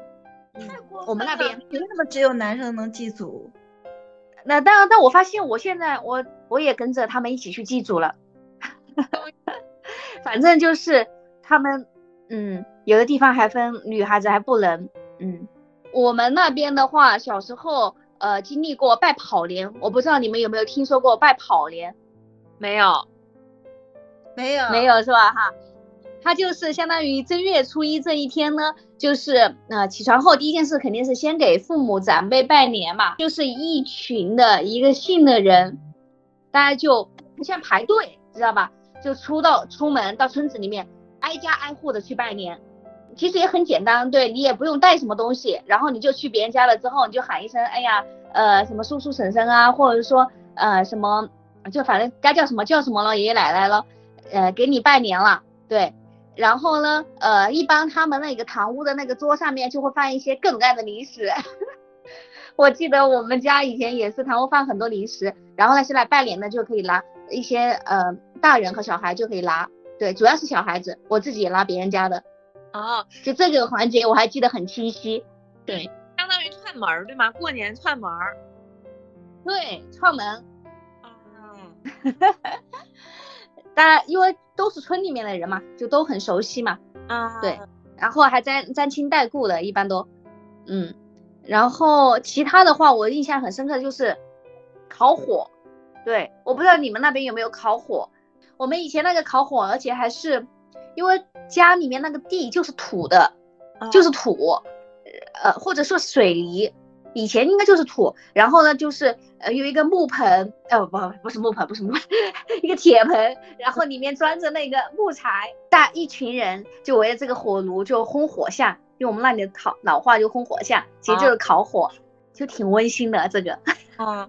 太过分了！我们那边凭什么只有男生能祭祖？那但但我发现我现在我我也跟着他们一起去祭祖了。反正就是他们，嗯，有的地方还分女孩子还不能，嗯，我们那边的话，小时候呃经历过拜跑年，我不知道你们有没有听说过拜跑年？没有。没有没有是吧？哈，他就是相当于正月初一这一天呢，就是呃起床后第一件事肯定是先给父母长辈拜年嘛，就是一群的一个姓的人，大家就先排队，知道吧？就出到出门到村子里面挨家挨户的去拜年，其实也很简单，对你也不用带什么东西，然后你就去别人家了之后，你就喊一声，哎呀，呃什么叔叔婶婶啊，或者说呃什么，就反正该叫什么叫什么了，爷爷奶奶了，呃给你拜年了，对。然后呢，呃，一般他们那个堂屋的那个桌上面就会放一些各种各样的零食。我记得我们家以前也是堂屋放很多零食，然后呢，现在拜年的就可以拿一些，呃，大人和小孩就可以拿，对，主要是小孩子，我自己也拿别人家的。哦，就这个环节我还记得很清晰。对，相当于串门儿，对吗？过年串门儿。对，串门。嗯。大家因为都是村里面的人嘛，就都很熟悉嘛。啊，对，然后还沾沾亲带故的，一般都，嗯，然后其他的话，我印象很深刻的就是烤火。对，我不知道你们那边有没有烤火。我们以前那个烤火，而且还是因为家里面那个地就是土的，就是土，呃，或者说水泥。以前应该就是土，然后呢，就是呃有一个木盆，呃不不是木盆，不是木盆，一个铁盆，然后里面装着那个木材，大一群人就围着这个火炉就烘火象，用我们那里的烤老话就烘火象，其实就是烤火，就挺温馨的这个。啊，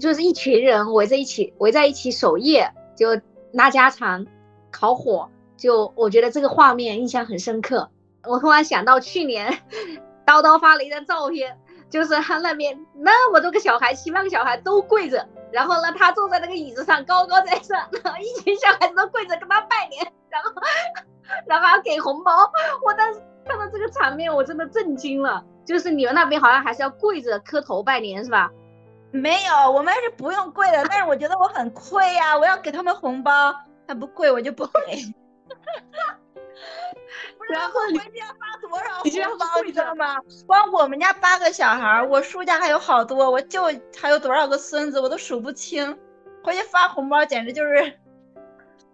就是一群人围在一起，围在一起守夜，就拉家常，烤火，就我觉得这个画面印象很深刻。我突然想到去年。叨叨发了一张照片，就是他那边那么多个小孩，七八个小孩都跪着，然后呢，他坐在那个椅子上高高在上，然后一群小孩子都跪着跟他拜年，然后，然后还要给红包。我当时看到这个场面，我真的震惊了。就是你们那边好像还是要跪着磕头拜年是吧？没有，我们是不用跪的，但是我觉得我很亏呀，我要给他们红包，他不跪我就不给。然后回去要发多少红包，你知道吗？光我们家八个小孩，我叔家还有好多，我舅还有多少个孙子，我都数不清。回去发红包简直就是……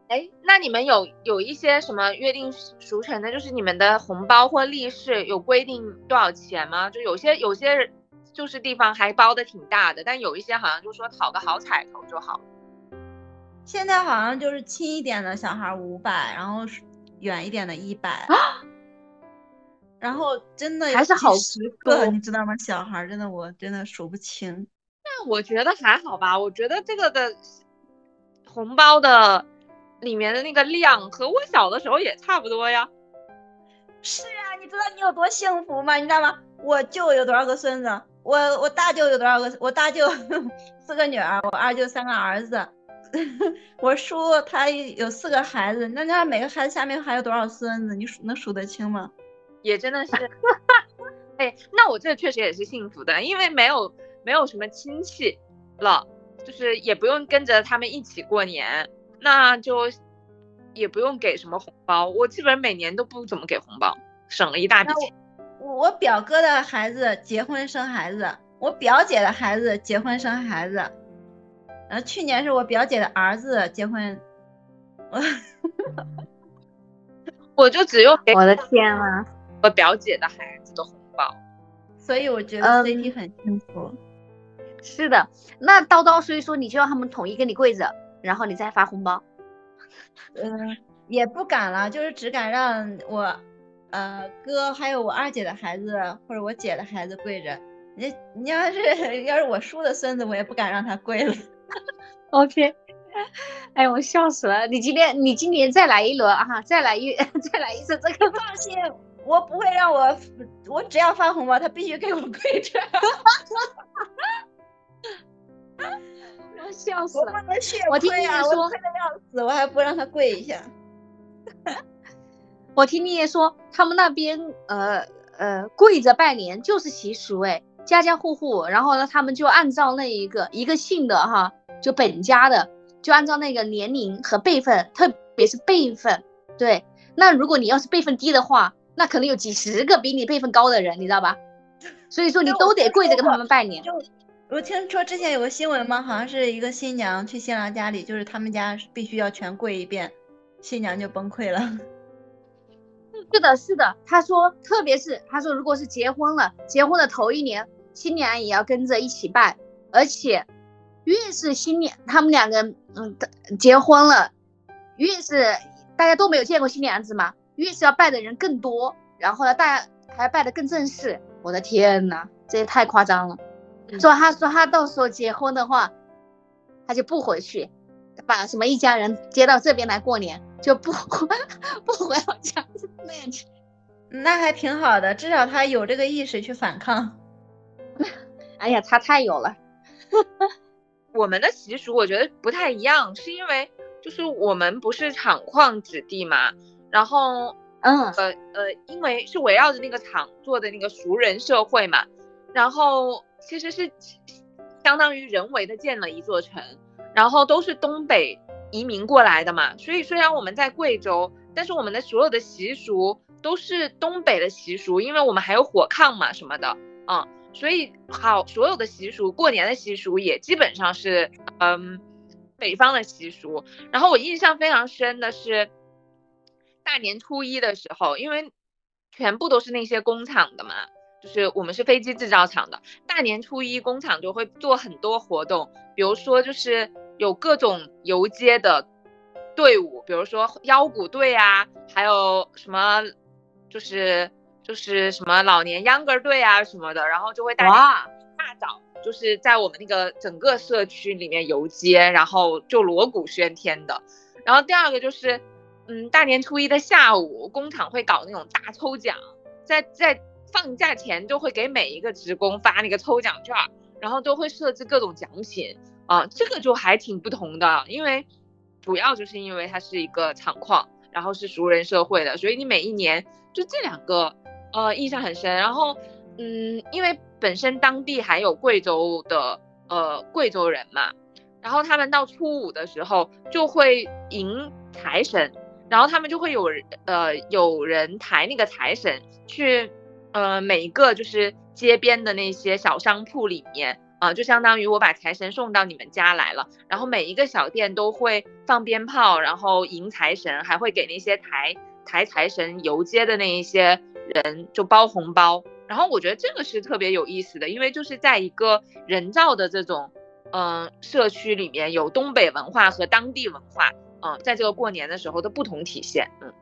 哎，那你们有有一些什么约定俗成的，就是你们的红包或利是有规定多少钱吗？就有些有些就是地方还包的挺大的，但有一些好像就说讨个好彩头就好。现在好像就是轻一点的小孩五百，然后远一点的一百。然后真的还是好十个，你知道吗？小孩真的，我真的数不清。那我觉得还好吧，我觉得这个的红包的里面的那个量和我小的时候也差不多呀。是啊，你知道你有多幸福吗？你知道吗？我舅有多少个孙子？我我大舅有多少个？我大舅 四个女儿，我二舅三个儿子。我叔他有四个孩子，那那每个孩子下面还有多少孙子？你数能数得清吗？也真的是，哎，那我这确实也是幸福的，因为没有没有什么亲戚了，就是也不用跟着他们一起过年，那就也不用给什么红包，我基本上每年都不怎么给红包，省了一大笔钱。我表哥的孩子结婚生孩子，我表姐的孩子结婚生孩子，呃，去年是我表姐的儿子结婚，我 我就只用给我的天呐！我表姐的孩子的红包，所以我觉得 CT 很幸福。是的，那叨叨，所以说你就让他们统一给你跪着，然后你再发红包。嗯，也不敢了，就是只敢让我，呃，哥还有我二姐的孩子或者我姐的孩子跪着。你你要是 要是我叔的孙子，我也不敢让他跪了。OK，哎，我笑死了。你今天你今年再来一轮啊，再来一 再来一次这个，放心。我不会让我，我只要发红包，他必须给我跪着。我笑死了！我听你说，亏的要死，我还不让他跪一下。我听你也说，他们那边呃呃跪着拜年就是习俗哎，家家户户，然后呢，他们就按照那一个一个姓的哈，就本家的，就按照那个年龄和辈分，特别是辈分，对。那如果你要是辈分低的话，那可能有几十个比你辈分高的人，你知道吧？所以说你都得跪着跟他们拜年。我听说之前有个新闻嘛，好像是一个新娘去新郎家里，就是他们家必须要全跪一遍，新娘就崩溃了。是的，是的。他说，特别是他说，如果是结婚了，结婚的头一年，新娘也要跟着一起拜，而且越是新娘，他们两个嗯结婚了，越是大家都没有见过新娘子嘛，越是要拜的人更多，然后呢，大家还要拜的更正式。我的天呐，这也太夸张了。说他说他到时候结婚的话，他就不回去，把什么一家人接到这边来过年，就不 不回老家那样去。那还挺好的，至少他有这个意识去反抗。哎呀，他太有了。我们的习俗我觉得不太一样，是因为就是我们不是厂矿子弟嘛，然后嗯呃呃，因为是围绕着那个厂做的那个熟人社会嘛，然后其实是相当于人为的建了一座城，然后都是东北移民过来的嘛，所以虽然我们在贵州，但是我们的所有的习俗都是东北的习俗，因为我们还有火炕嘛什么的，嗯。所以好，所有的习俗，过年的习俗也基本上是，嗯，北方的习俗。然后我印象非常深的是，大年初一的时候，因为全部都是那些工厂的嘛，就是我们是飞机制造厂的，大年初一工厂就会做很多活动，比如说就是有各种游街的队伍，比如说腰鼓队啊，还有什么就是。就是什么老年秧歌队啊什么的，然后就会大大早就是在我们那个整个社区里面游街，然后就锣鼓喧天的。然后第二个就是，嗯，大年初一的下午，工厂会搞那种大抽奖，在在放假前就会给每一个职工发那个抽奖券，然后都会设置各种奖品啊，这个就还挺不同的，因为主要就是因为它是一个厂矿，然后是熟人社会的，所以你每一年就这两个。呃，印象很深。然后，嗯，因为本身当地还有贵州的呃贵州人嘛，然后他们到初五的时候就会迎财神，然后他们就会有呃有人抬那个财神去呃每一个就是街边的那些小商铺里面啊，就相当于我把财神送到你们家来了。然后每一个小店都会放鞭炮，然后迎财神，还会给那些抬抬财神游街的那一些。人就包红包，然后我觉得这个是特别有意思的，因为就是在一个人造的这种嗯社区里面，有东北文化和当地文化，嗯，在这个过年的时候的不同体现，嗯，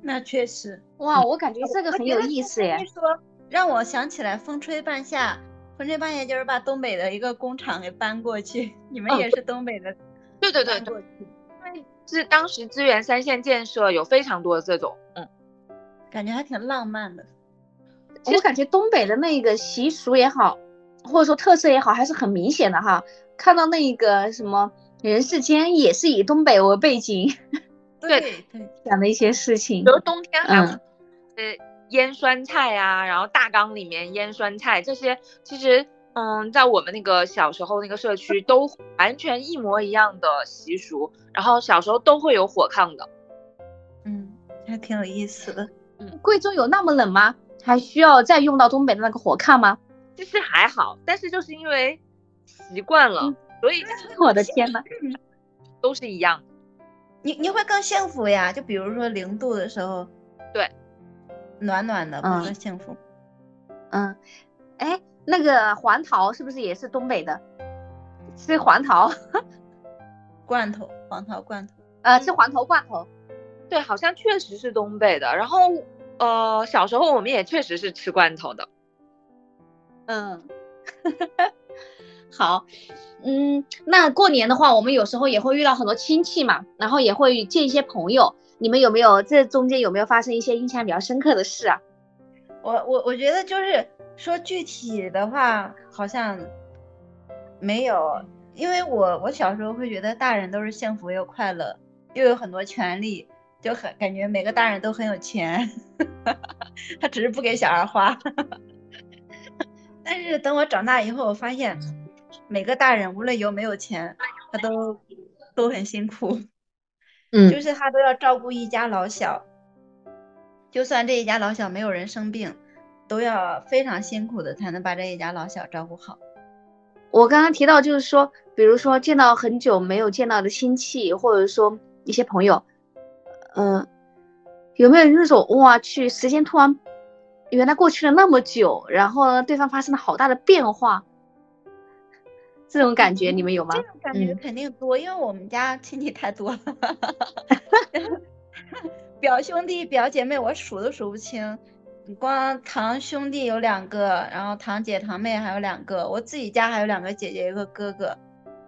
那确实，哇，我感觉这个很有意思耶。说让我想起来风吹半夏，风吹半夏就是把东北的一个工厂给搬过去，你们也是东北的，对对对对，因为是当时支援三线建设有非常多的这种，嗯。感觉还挺浪漫的，我感觉东北的那个习俗也好，或者说特色也好，还是很明显的哈。看到那个什么人世间，也是以东北为背景，对对，讲的一些事情。比如冬天还呃腌酸菜啊，然后大缸里面腌酸菜，这些其实嗯，在我们那个小时候那个社区都完全一模一样的习俗，然后小时候都会有火炕的，嗯，还挺有意思的。贵州有那么冷吗？还需要再用到东北的那个火炕吗？其实还好，但是就是因为习惯了，所以我的天呐，都是一样。你你会更幸福呀？就比如说零度的时候，对，暖暖的，不是幸福。嗯，哎，那个黄桃是不是也是东北的？吃黄桃 罐头，黄桃罐头，呃，吃黄桃罐头。对，好像确实是东北的。然后，呃，小时候我们也确实是吃罐头的。嗯，好，嗯，那过年的话，我们有时候也会遇到很多亲戚嘛，然后也会见一些朋友。你们有没有这中间有没有发生一些印象比较深刻的事啊？我我我觉得就是说具体的话好像没有，因为我我小时候会觉得大人都是幸福又快乐，又有很多权利。就很感觉每个大人都很有钱，他只是不给小孩花。但是等我长大以后，我发现每个大人无论有没有钱，他都都很辛苦。嗯，就是他都要照顾一家老小，就算这一家老小没有人生病，都要非常辛苦的才能把这一家老小照顾好。我刚刚提到就是说，比如说见到很久没有见到的亲戚，或者说一些朋友。嗯，有没有那种哇去时间突然原来过去了那么久，然后呢对方发生了好大的变化，这种感觉你们有吗？这种感觉嗯肯定多，因为我们家亲戚太多了，表兄弟、表姐妹我数都数不清。光堂兄弟有两个，然后堂姐、堂妹还有两个，我自己家还有两个姐姐，一个哥哥。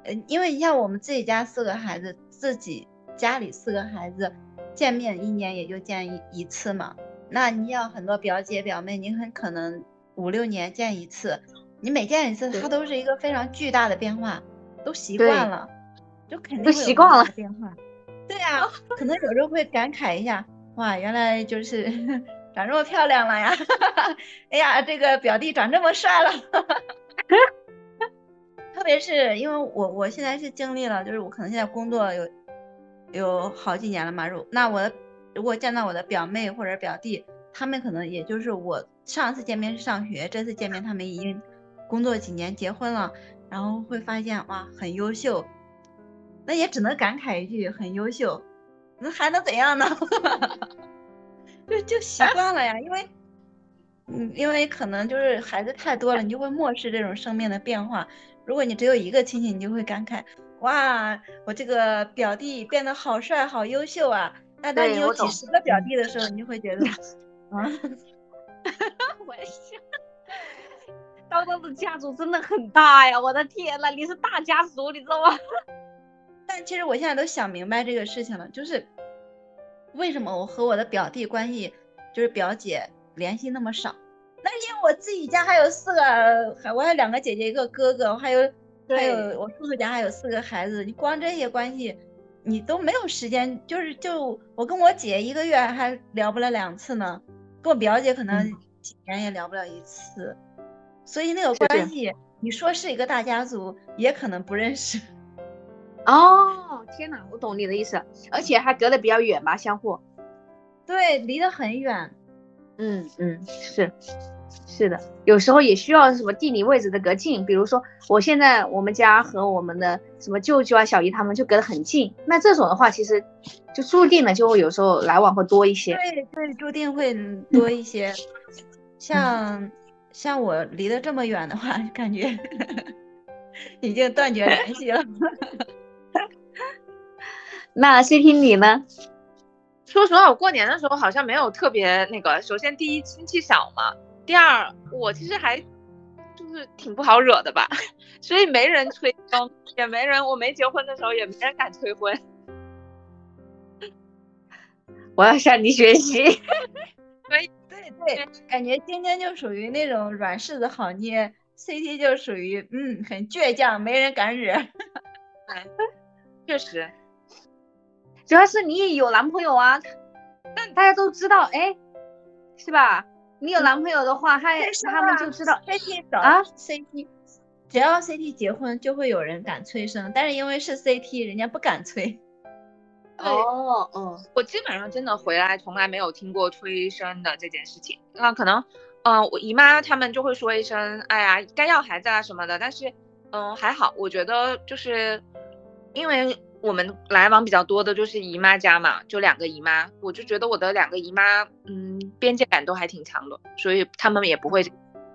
呃，因为你像我们自己家四个孩子，自己家里四个孩子见面一年也就见一一次嘛。那你要很多表姐表妹，你很可能五六年见一次，你每见一次，它都是一个非常巨大的变化，都习惯了，就肯定习惯了变化。对呀、可能有时候会感慨一下，哇，原来就是 长这么漂亮了呀！哎呀，这个表弟长这么帅了。特别是因为我我现在是经历了，就是我可能现在工作有有好几年了嘛，如那我如果见到我的表妹或者表弟，他们可能也就是我上次见面是上学，这次见面他们已经工作几年结婚了，然后会发现哇很优秀，那也只能感慨一句很优秀，那还能怎样呢？就就习惯了呀，因为嗯，因为可能就是孩子太多了，你就会漠视这种生命的变化。如果你只有一个亲戚，你就会感慨，哇，我这个表弟变得好帅、好优秀啊。那当你有几十个表弟的时候，你就会觉得，啊，我也是。刀刀的家族真的很大呀！我的天呐，你是大家族，你知道吗？但其实我现在都想明白这个事情了，就是为什么我和我的表弟关系，就是表姐联系那么少？那是因为我自己家还有四个，还我还有两个姐姐，一个哥哥，我还有还有我叔叔家还有四个孩子，你光这些关系，你都没有时间，就是就我跟我姐一个月还聊不了两次呢，跟我表姐可能嗯几年也聊不了一次，所以那个关系，你说是一个大家族，也可能不认识。哦，天哪，我懂你的意思，而且还隔得比较远吧，相互。对，离得很远。嗯嗯，是是的，有时候也需要什么地理位置的隔近，比如说我现在我们家和我们的什么舅舅啊、小姨他们就隔得很近，那这种的话，其实就注定了就会有时候来往会多一些。对对，注定会多一些。像像我离得这么远的话，感觉 已经断绝联系了。那 CT 你呢？说实话，我过年的时候好像没有特别那个。首先，第一亲戚少嘛，第二我其实还就是挺不好惹的吧，所以没人催婚，也没人，我没结婚的时候也没人敢催婚。我要向你学习。对对，感觉尖尖就属于那种软柿子好捏，CT 就属于嗯很倔强，没人敢惹。确实，主要是你也有男朋友啊，但大家都知道，哎，是吧？你有男朋友的话，他他们就知道 CT 找啊 CT，只要 CT 结婚，就会有人敢催生，但是因为是 CT，人家不敢催。对哦哦，我基本上真的回来从来没有听过催生的这件事情。那可能，嗯、我姨妈他们就会说一声，哎呀，该要孩子啊什么的。但是，嗯、还好，我觉得就是因为我们来往比较多的就是姨妈家嘛，就两个姨妈，我就觉得我的两个姨妈，嗯，边界感都还挺强的，所以他们也不会。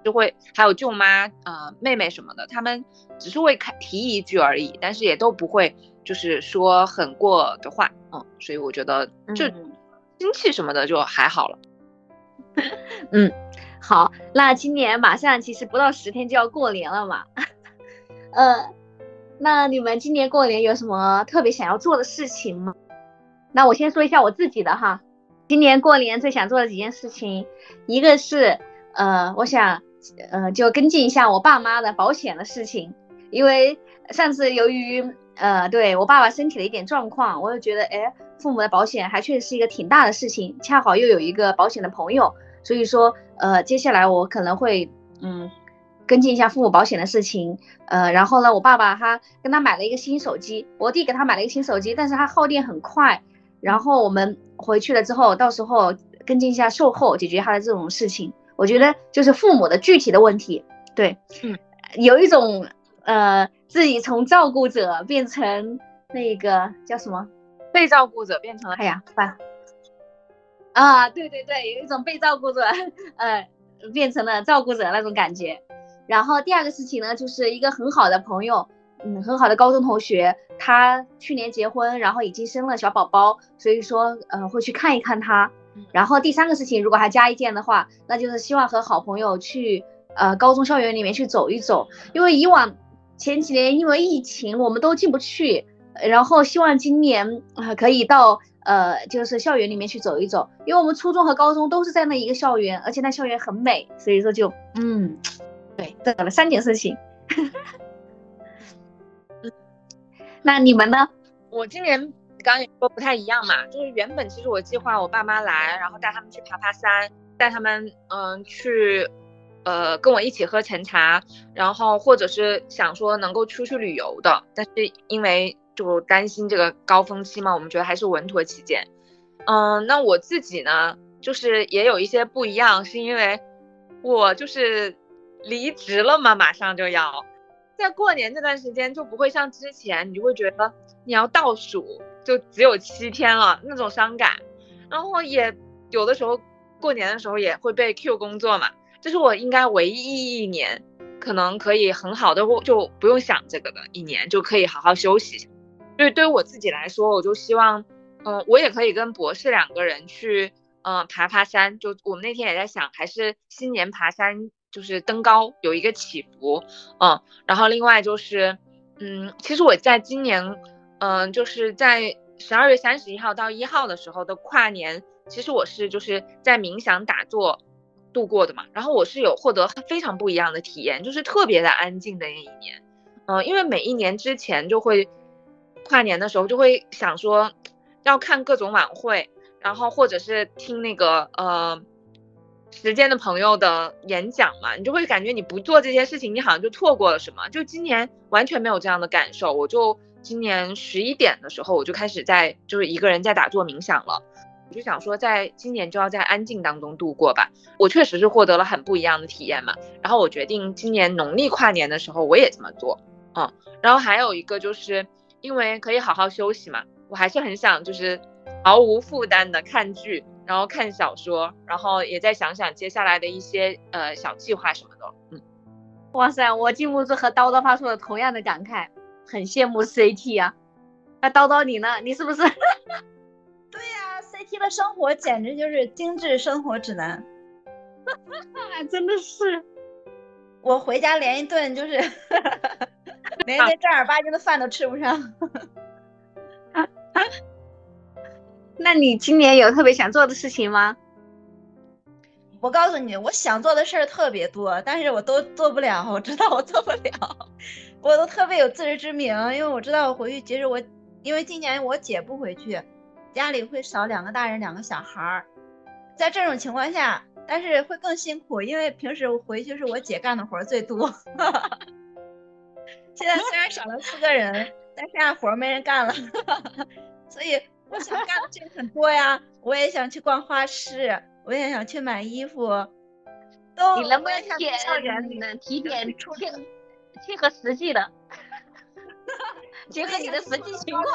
就会还有舅妈、呃妹妹什么的，他们只是会开提一句而已，但是也都不会就是说很过的话，嗯，所以我觉得就嗯亲戚什么的就还好了。嗯好，那今年马上其实不到十天就要过年了嘛，呃，那你们今年过年有什么特别想要做的事情吗？那我先说一下我自己的哈，今年过年最想做的几件事情，一个是呃，我想呃就跟进一下我爸妈的保险的事情，因为上次由于呃对我爸爸身体的一点状况，我就觉得哎，父母的保险还确实是一个挺大的事情，恰好又有一个保险的朋友。所以说，呃，接下来我可能会，嗯，跟进一下父母保险的事情，呃，然后呢，我爸爸他跟他买了一个新手机，我弟给他买了一个新手机，但是他耗电很快，然后我们回去了之后，到时候跟进一下售后，解决他的这种事情，我觉得就是父母的具体的问题，对，嗯，有一种呃自己从照顾者变成那个叫什么？被照顾者变成了哎呀，反啊，对对对，有一种被照顾者，呃，变成了照顾者那种感觉。然后第二个事情呢，就是一个很好的朋友，嗯，很好的高中同学，他去年结婚，然后已经生了小宝宝，所以说，呃，会去看一看他。然后第三个事情，如果还加一件的话，那就是希望和好朋友去，呃，高中校园里面去走一走，因为以往前几年因为疫情，我们都进不去，然后希望今年啊可以到。呃，就是校园里面去走一走，因为我们初中和高中都是在那一个校园，而且那校园很美，所以说就嗯，对，做了三件事情。那你们呢？我今年刚也说不太一样嘛，就是原本其实我计划我爸妈来，然后带他们去爬爬山，带他们嗯去，呃跟我一起喝晨茶，然后或者是想说能够出去旅游的，但是因为。就担心这个高峰期嘛，我们觉得还是稳妥起见。嗯，那我自己呢，就是也有一些不一样，是因为我就是离职了嘛，马上就要在过年这段时间就不会像之前，你就会觉得你要倒数，就只有七天了那种伤感。然后也有的时候过年的时候也会被 Q 工作嘛，这是我应该唯一一年可能可以很好的就不用想这个的一年，就可以好好休息。对，对于我自己来说，我就希望，嗯，我也可以跟博士两个人去，嗯，爬爬山。就我们那天也在想，还是新年爬山，就是登高有一个起伏，嗯。然后另外就是，嗯，其实我在今年，嗯，就是在十二月三十一号到一号的时候的跨年，其实我是就是在冥想打坐度过的嘛。然后我是有获得非常不一样的体验，就是特别的安静的那一年，嗯，因为每一年之前就会。跨年的时候就会想说，要看各种晚会，然后或者是听那个呃时间的朋友的演讲嘛，你就会感觉你不做这些事情，你好像就错过了什么。就今年完全没有这样的感受，我就今年十一点的时候我就开始在就是一个人在打坐冥想了，我就想说在今年就要在安静当中度过吧。我确实是获得了很不一样的体验嘛，然后我决定今年农历跨年的时候我也这么做，嗯，然后还有一个就是。因为可以好好休息嘛，我还是很想就是毫无负担的看剧，然后看小说，然后也在想想接下来的一些呃小计划什么的。嗯，哇塞，我禁不住和叨叨发出了同样的感慨，很羡慕 CT 啊。那叨叨你呢？你是不是？对呀，CT 的生活简直就是精致生活指南。真的是，我回家连一顿就是。连那正儿八经的饭都吃不上，那你今年有特别想做的事情吗？我告诉你，我想做的事儿特别多，但是我都做不了。我知道我做不了，我都特别有自知之明，因为我知道我回去，其实我因为今年我姐不回去，家里会少两个大人，两个小孩儿，在这种情况下，但是会更辛苦，因为平时我回去是我姐干的活儿最多。现在虽然少了四个人，但剩下活儿没人干了，所以我想干的事情很多呀。我也想去逛花市，我也想去买衣服。都你能不能点能提点出切切合实际的，结合你的实际情况。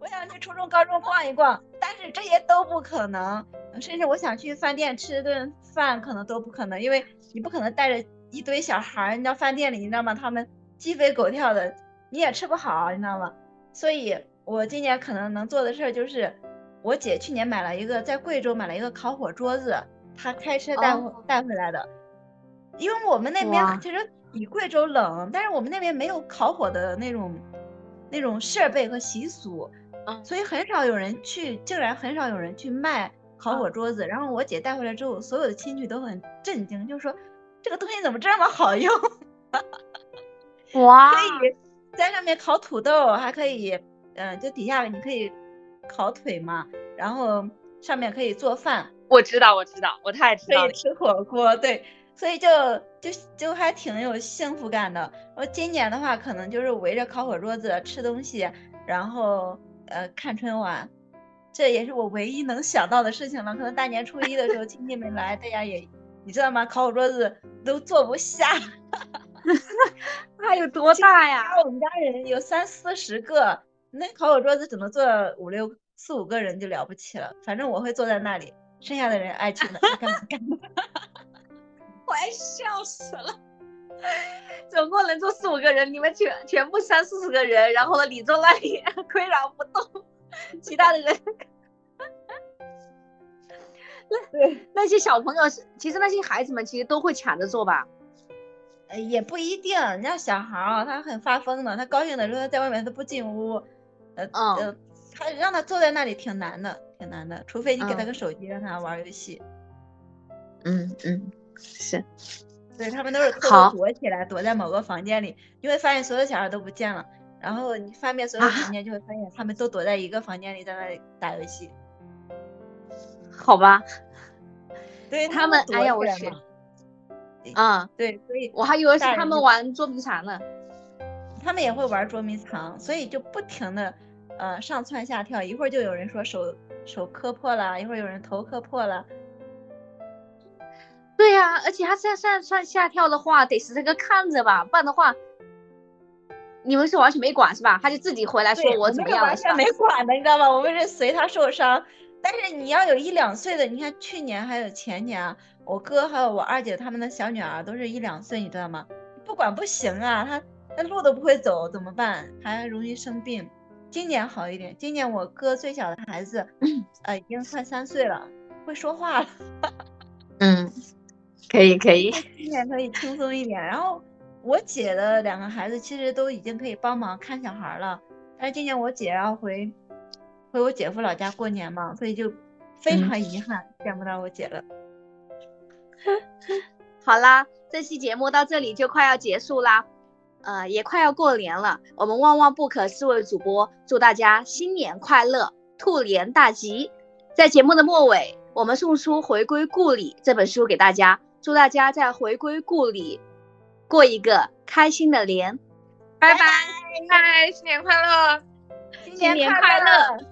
我想去初中、高中逛一逛，但是这些都不可能。甚至我想去饭店吃顿饭，可能都不可能，因为你不可能带着。一堆小孩儿，你知道饭店里，你知道吗？他们鸡飞狗跳的，你也吃不好，你知道吗？所以，我今年可能能做的事儿就是，我姐去年买了一个在贵州买了一个烤火桌子，她开车带带回来的。因为我们那边其实比贵州冷，但是我们那边没有烤火的那种那种设备和习俗，所以很少有人去，竟然很少有人去卖烤火桌子。然后我姐带回来之后，所有的亲戚都很震惊，就说。这个东西怎么这么好用？哇！可以在上面烤土豆，还可以，嗯，就底下你可以烤腿嘛，然后上面可以做饭。我知道，我知道，我太知道。可以吃火锅，对，所以就就就还挺有幸福感的。我今年的话，可能就是围着烤火桌子吃东西，然后呃看春晚，这也是我唯一能想到的事情了。可能大年初一的时候亲戚们来，大家也。你知道吗？烤火桌子都坐不下，那有多大呀？我们家人有三四十个，那烤火桌子只能坐五六四五个人就了不起了，反正我会坐在那里，剩下的人爱去哪干嘛干嘛。我要笑死了。总共能坐四五个人，你们全全部三四十个人，然后呢，你坐那里 岿然不动，其他的人，那对，那些小朋友是，其实那些孩子们其实都会抢着坐吧？呃也不一定，人家小孩儿啊，他很发疯的，他高兴的时候他在外面他不进屋，呃、嗯呃，他让他坐在那里挺难的，挺难的，除非你给他嗯个手机让他玩游戏。嗯嗯，是。对他们都是偷好偷躲起来，躲在某个房间里，你会发现所有小孩都不见了，然后你翻遍所有啊房间，就会发现他们都躲在一个房间里，在那里打游戏。好吧，对他们躲哎呀我去啊嗯，对，所以我还以为是他们玩捉迷藏呢。他们也会玩捉迷藏，所以就不停的呃上蹿下跳，一会儿就有人说手手磕破了，一会儿有人头磕破了，对呀、而且他这样上上下跳的话，得是这个看着吧，不然的话，你们是完全没管是吧？他就自己回来说，我怎么样了？完全没管的，你知道吗？我们是随他受伤。但是你要有一两岁的，你看去年还有前年啊，我哥还有我二姐他们的小女儿都是一两岁，你知道吗？不管不行啊，他他路都不会走，怎么办？还容易生病。今年好一点，今年我哥最小的孩子，呃，已经快三岁了，会说话了。嗯，可以可以。今年可以轻松一点。然后我姐的两个孩子其实都已经可以帮忙看小孩了，但是今年我姐要回回我姐夫老家过年嘛，所以就非嗯常遗憾、见不到我姐了。好啦，这期节目到这里就快要结束啦，呃，也快要过年了。我们旺旺不可四位主播祝大家新年快乐，兔年大吉。在节目的末尾，我们送出《回归故里》这本书给大家，祝大家在回归故里过一个开心的年。拜拜。拜，新年快乐！新新年快快乐